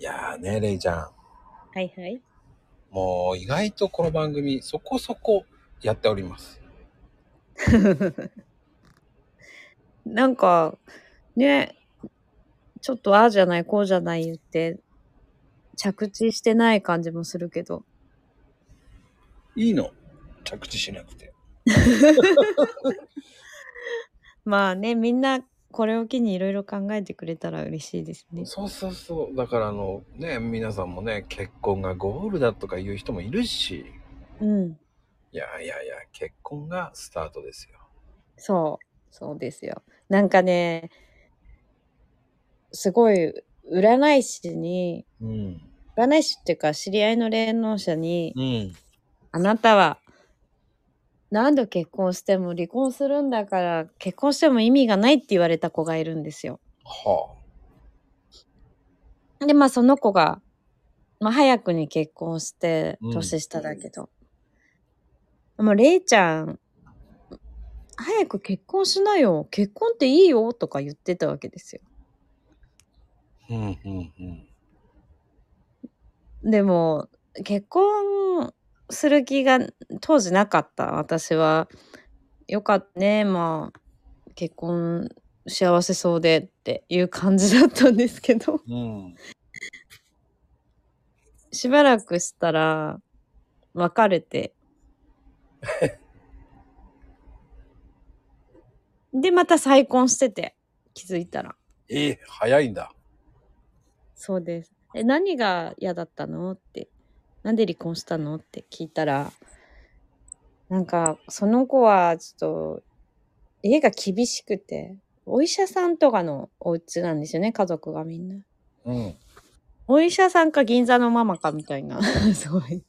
いやーね、レイちゃん。はいはい。もう意外とこの番組そこそこやっております。なんか、ね、ちょっとああじゃない、こうじゃない言って、着地してない感じもするけど。いいの着地しなくて。まあね、みんなこれを機にいろいろ考えてくれたら嬉しいですね。そうそうそう。だからあのね、皆さんもね、結婚がゴールだとか言う人もいるし、うん。いやいやいや、結婚がスタートですよ。そう。そうですよ。なんかね、すごい、占い師に、うん。占い師っていうか知り合いの霊能者に、うん。あなたは何度結婚しても離婚するんだから結婚しても意味がないって言われた子がいるんですよ。はで、まあその子が、まあ早くに結婚してうん年下だけど、もうレイちゃん、早く結婚しなよ。結婚っていいよとか言ってたわけですよ。あ。うんうんうん。でも、結婚する気が当時なかった。私は、よかったね。まあ、結婚幸せそうでっていう感じだったんですけど、うん。しばらくしたら、別れて。で、また再婚してて、気づいたら。ええ早いんだ。そうです。え、何が嫌だったの？って。なんで離婚したの？って聞いたら、なんか、その子は、ちょっと、家が厳しくて、お医者さんとかのお家なんですよね、家族がみんな。うん。お医者さんか銀座のママかみたいな、すごい、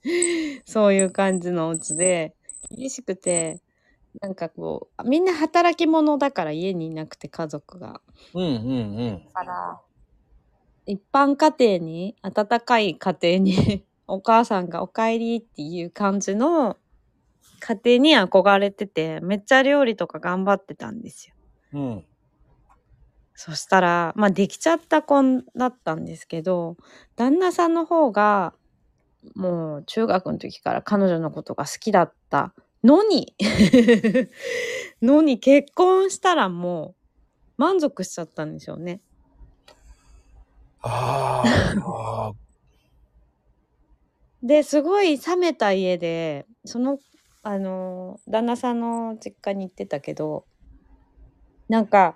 そういう感じのお家で、厳しくて、なんかこう、みんな働き者だから家にいなくて家族が。うんうんうん。から、一般家庭に、温かい家庭に、お母さんがお帰りっていう感じの家庭に憧れてて、めっちゃ料理とか頑張ってたんですよ。うん。そしたら、まあできちゃった子だったんですけど、旦那さんの方が、もう中学の時から彼女のことが好きだったのに、のに結婚したらもう満足しちゃったんでしょうね。あーあー。で、すごい冷めた家で、その、あの、旦那さんの実家に行ってたけど、なんか、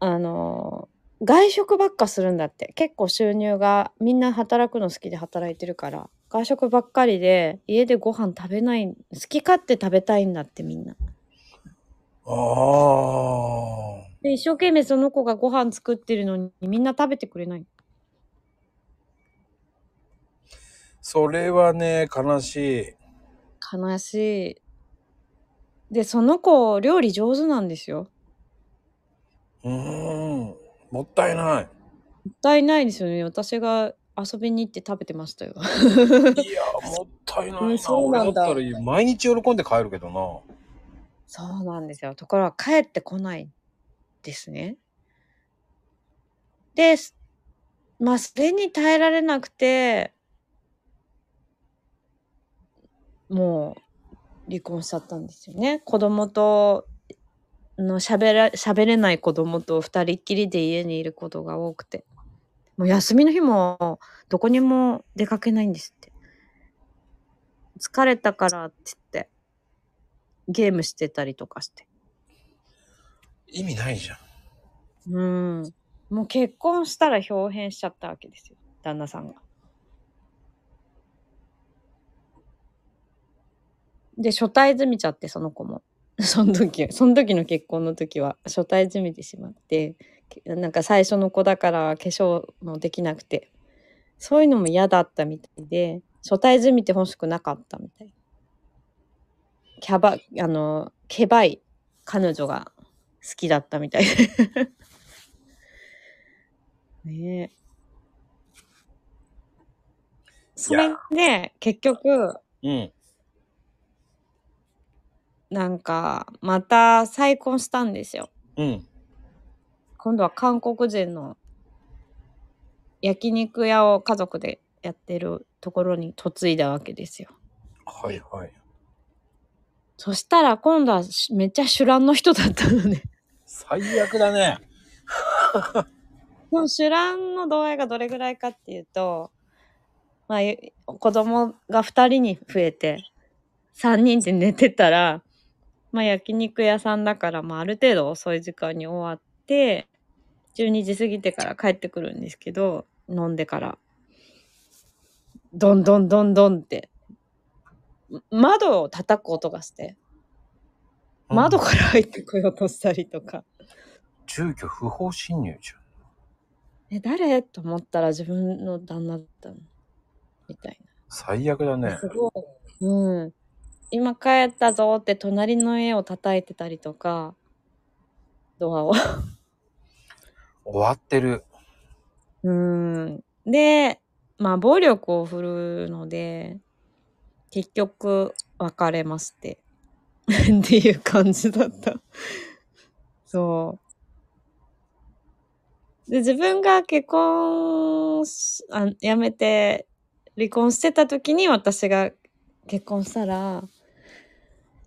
あの、外食ばっかするんだって。結構収入が、みんな働くの好きで働いてるから、外食ばっかりで、家でご飯食べない、好き勝手食べたいんだってみんな。ああ。で、一生懸命その子がご飯作ってるのに、みんな食べてくれない。それはね、悲しい。悲しい。で、その子、料理上手なんですよ。うーん。もったいない。もったいないですよね。私が遊びに行って食べてましたよ。いや、もったいないな。うんそうなんだ俺だったら毎日喜んで帰るけどな。そうなんですよ。ところが帰ってこないですね。で、すまあ、それに耐えられなくて、もう離婚しちゃったんですよね。子供と、の喋ら、喋れない子供と二人っきりで家にいることが多くて。もう休みの日もどこにも出かけないんですって。疲れたからって言って、ゲームしてたりとかして。意味ないじゃん。うん。もう結婚したら表変しちゃったわけですよ。旦那さんが。で、初対済みちゃって、その子も。その時、その時の結婚の時は、初対済みてしまって、けなんか最初の子だから化粧もできなくて、そういうのも嫌だったみたいで、初対済みて欲しくなかったみたい。キャバ、あの、ケバい彼女が好きだったみたいで。ねえ。それで、結局、うん。なんか、また再婚したんですよ。うん。今度は韓国人の焼肉屋を家族でやってるところに嫁いだわけですよ。はいはい。そしたら今度はしめっちゃ主乱の人だったのね。最悪だね。もう主乱の度合いがどれぐらいかっていうと、まあ、ゆ子供が2人に増えて、3人で寝てたら、まあ焼肉屋さんだから、まあある程度遅い時間に終わって、12時過ぎてから帰ってくるんですけど、飲んでから、どんどんどんどんって、窓を叩く音がして、窓から入ってこようとしたりとか、住居不法侵入じえ、誰？と思ったら自分の旦那だったのみたいゃん。最悪だな。ね。すごい。うん。今帰ったぞって隣の家を叩いてたりとか、ドアを。終わってる。うん。で、まあ暴力を振るうので、結局別れまして。っていう感じだった。そう。で、自分が結婚しあやめて離婚してた時に私が結婚したら、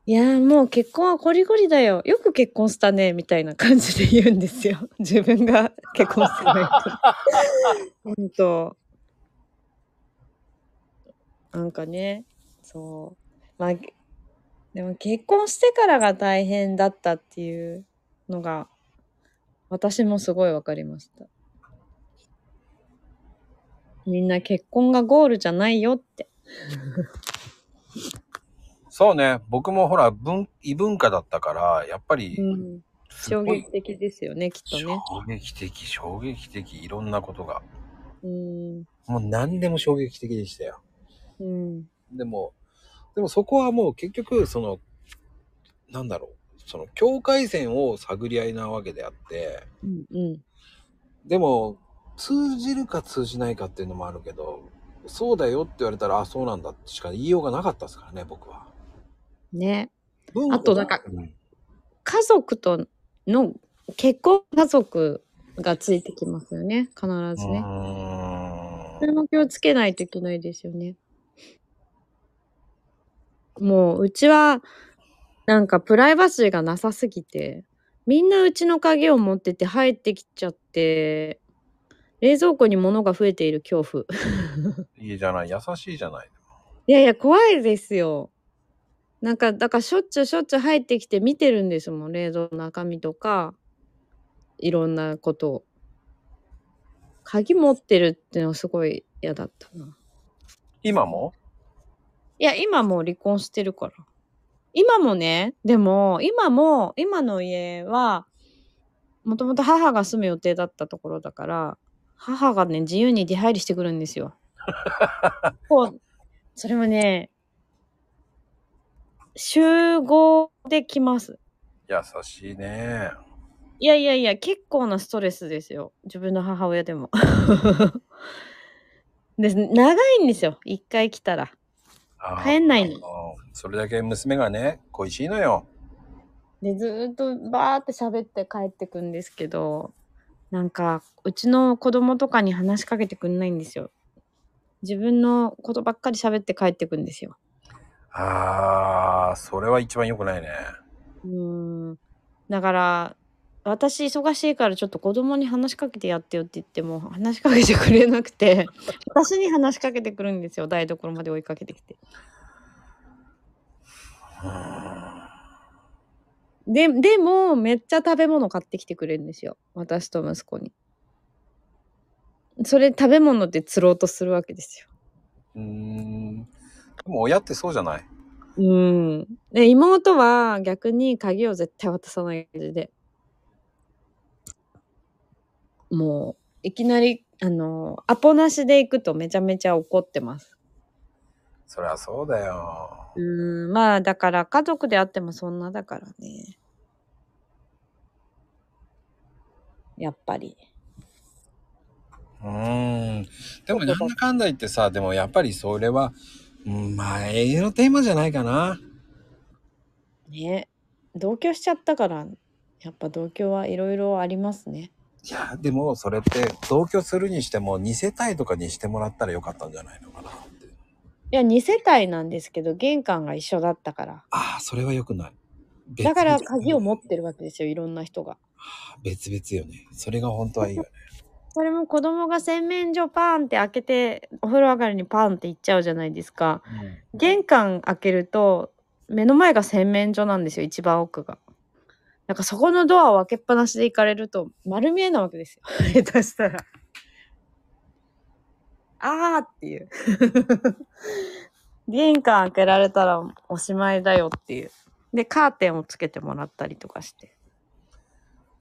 いやーもう結婚はゴリゴリだよ。よく結婚したね。みたいな感じで言うんですよ。自分が結婚してないと。ほんと。なんかね、そう。まあ、でも結婚してからが大変だったっていうのが、私もすごいわかりました。みんな結婚がゴールじゃないよって。そうね。僕もほら、文、異文化だったから、やっぱり、うん。衝撃的ですよね、きっとね。衝撃的、衝撃的、いろんなことが。うん。もう何でも衝撃的でしたよ。うん。でも、でもそこはもう結局、その、なんだろう、その境界線を探り合いなわけであって、うん。うん。でも、通じるか通じないかっていうのもあるけど、そうだよって言われたら、あ、そうなんだってしか言いようがなかったですからね、僕は。ね。文あとなんかうん家族との結婚家族がついてきますよね。必ずね。それも気をつけないといけないですよね。もう、うちは、なんかプライバシーがなさすぎて、みんなうちの鍵を持ってて入ってきちゃって、冷蔵庫に物が増えている恐怖。いいじゃない、優しいじゃない。いやいや、怖いですよ。なんか、だからしょっちゅうしょっちゅう入ってきて見てるんですもん。冷蔵の中身とか、いろんなことを。鍵持ってるっていうのはすごい嫌だったな。今も？いや、今もう離婚してるから。今もね、でも、今も、今の家は、もともと母が住む予定だったところだから、母がね、自由に出入りしてくるんですよ。こう、それもね、集合で来ます。優しいね。いやいやいや、結構なストレスですよ。自分の母親でも。で長いんですよ。一回来たら。帰んないのそれだけ娘がね、恋しいのよ。で、ずーっとバーって喋って帰ってくんですけど、なんか、うちの子供とかに話しかけてくんないんですよ。自分のことばっかり喋って帰ってくんですよ。ああ、それは一番良くないね。うーん。だから、私忙しいからちょっと子供に話しかけてやってよって言っても話しかけてくれなくて、私に話しかけてくるんですよ。台所まで追いかけてきて。うーんで、でも、めっちゃ食べ物買ってきてくれるんですよ。私と息子に。それ食べ物で釣ろうとするわけですよ。うーん。でも親ってそうじゃない？うん。で、妹は逆に鍵を絶対渡さない感じで。もう、いきなり、あの、アポなしで行くとめちゃめちゃ怒ってます。そりゃそうだよ。うん、まあ、だから家族であってもそんなだからね。やっぱり。うーん。でもなんだかんだ言ってさ、でもやっぱりそれは、うん、まあ永遠のテーマじゃないかな。ね。同居しちゃったから、やっぱ同居はいろいろありますね。いや、でもそれって同居するにしても2世帯とかにしてもらったらよかったんじゃないのかなって。いや、2世帯なんですけど、玄関が一緒だったから。ああ、それは良くない。別だから々鍵を持ってるわけですよ、いろんな人が。別々よね。それが本当はいいよね。それも子供が洗面所パーンって開けて、お風呂上がりにパーンって行っちゃうじゃないですか。玄関開けると、目の前が洗面所なんですよ、一番奥が。なんかそこのドアを開けっぱなしで行かれると、丸見えなわけですよ。下手したら。あーっていう。玄関開けられたらおしまいだよっていう。で、カーテンをつけてもらったりとかして、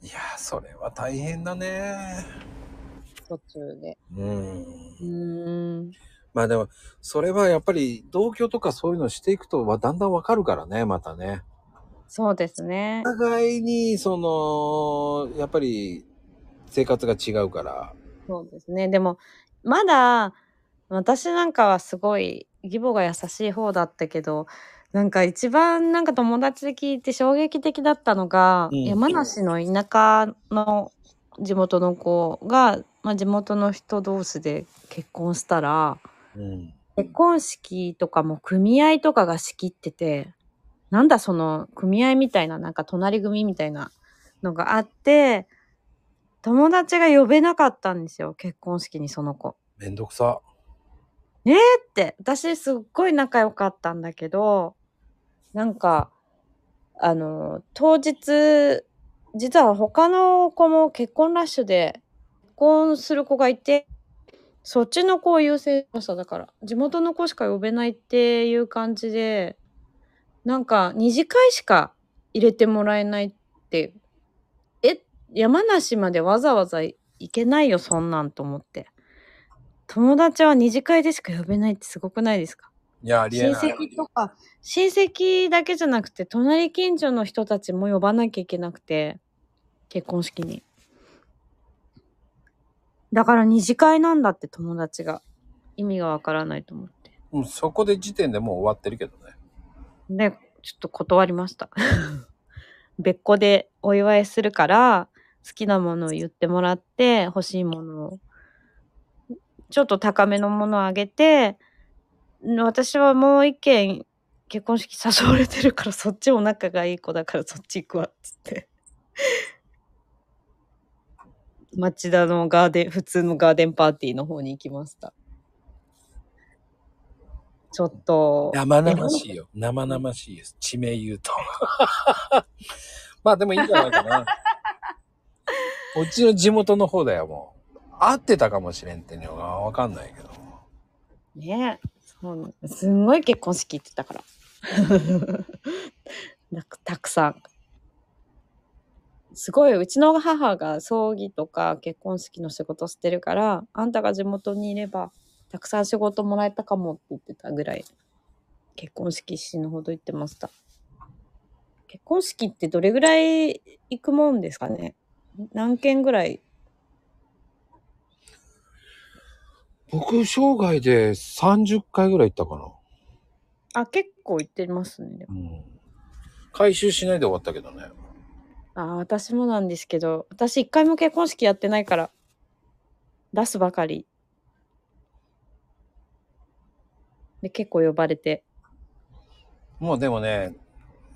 いやー、それは大変だね。途中で。うん。うーん。まあでも、それはやっぱり同居とかそういうのしていくとはだんだんわかるからね、またね。そうですねお。互いに、その、やっぱり生活が違うから。そうですね。でも、まだ、私なんかはすごい、義母が優しい方だったけど、なんか一番なんか友達で聞いて衝撃的だったのが、うん山梨の田舎の地元の子が、まあ、地元の人同士で結婚したら、うん。結婚式とかも組合とかが仕切ってて、なんだその組合みたいな、なんか隣組みたいなのがあって、友達が呼べなかったんですよ、結婚式にその子。めんどくさ。って、私すっごい仲良かったんだけど、なんか、あの、当日、実は他の子も結婚ラッシュで結婚する子がいて、そっちの子を優先しました。だから、地元の子しか呼べないっていう感じで、なんか、二次会しか入れてもらえないって、え、山梨までわざわざ行けないよ、そんなんと思って。友達は二次会でしか呼べないってすごくないですか？いや、ありえ親ない。戚とか、親戚だけじゃなくて、隣近所の人たちも呼ばなきゃいけなくて、結婚式に。だから二次会なんだって友達が。意味がわからないと思って。うんそこで時点でもう終わってるけどね。で、ちょっと断りました。別個でお祝いするから、好きなものを言ってもらって、欲しいものを、ちょっと高めのものをあげて、私はもう一軒結婚式誘われてるから、そっちお仲がいい子だからそっち行くわ、つって。町田のガーデン、普通のガーデンパーティーの方に行きました。ちょっと。生々しいよ。生々しいです。地名言うと。まあでもいいんじゃないかな。うちの地元の方だよ、もう。合ってたかもしれんっていうのがわかんないけど。ねえ。そうすんごい結婚式行ってたから。なんかたくさん。すごい、うちの母が葬儀とか結婚式の仕事してるから、あんたが地元にいれば、たくさん仕事もらえたかもって言ってたぐらい、結婚式死ぬほど行ってました。結婚式ってどれぐらい行くもんですかね？何件ぐらい？僕、生涯で30回ぐらい行ったかな。あ、結構行ってますね。うん。回収しないで終わったけどね。あ私もなんですけど、私一回も結婚式やってないから、出すばかり。で、結構呼ばれて。もうでもね、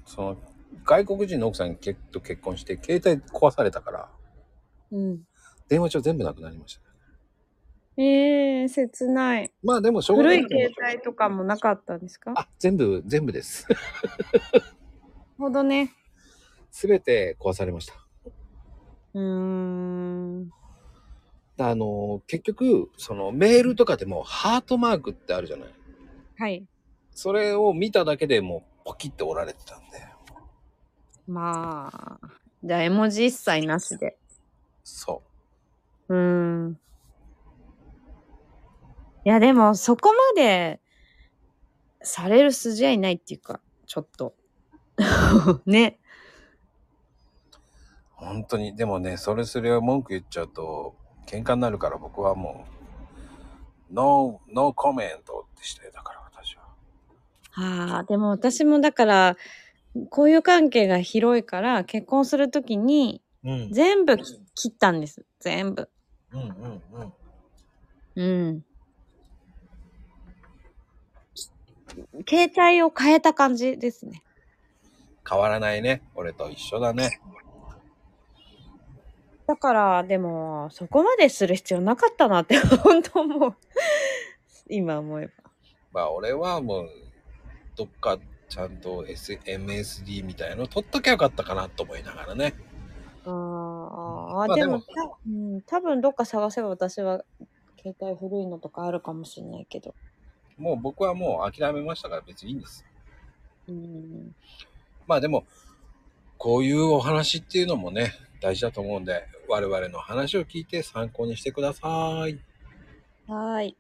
その、外国人の奥さんと結婚して、携帯壊されたから、うん。電話帳全部なくなりましたね。えー、切ない。まあでも、しょうがな古いいと思う携帯とかもなかったんですか？あ、全部、全部です。ほどね。すべて壊されました。うーん。あの、結局、そのメールとかでもハートマークってあるじゃない。はい。それを見ただけでもうポキって折られてたんで。まあ。じゃあ絵文字一切なしで。そうーん。いや、でも、そこまで、される筋合いないっていうか、ちょっと。ね。う。本当に、でもね、それそれを文句言っちゃうと、喧嘩になるから僕はもう、ノー、ノーコメントってしてたから、私は。はあ、でも私もだから、こういう関係が広いから、結婚するときに、うん。全部切ったんです。全部。うんうんうん。うん。携帯を変えた感じですね。変わらないね。俺と一緒だね。だから、でも、そこまでする必要なかったなって、本当もう、今思えば。まあ俺はもう、どっかちゃんと、S、MSD みたいの取っときゃよかったかなと思いながらね。あーあー、まあでも、うん、多分どっか探せば私は携帯古いのとかあるかもしれないけど。もう僕はもう諦めましたから別にいいんです。うん、まあでも、こういうお話っていうのもね、大事だと思うんで、我々の話を聞いて参考にしてください。はい。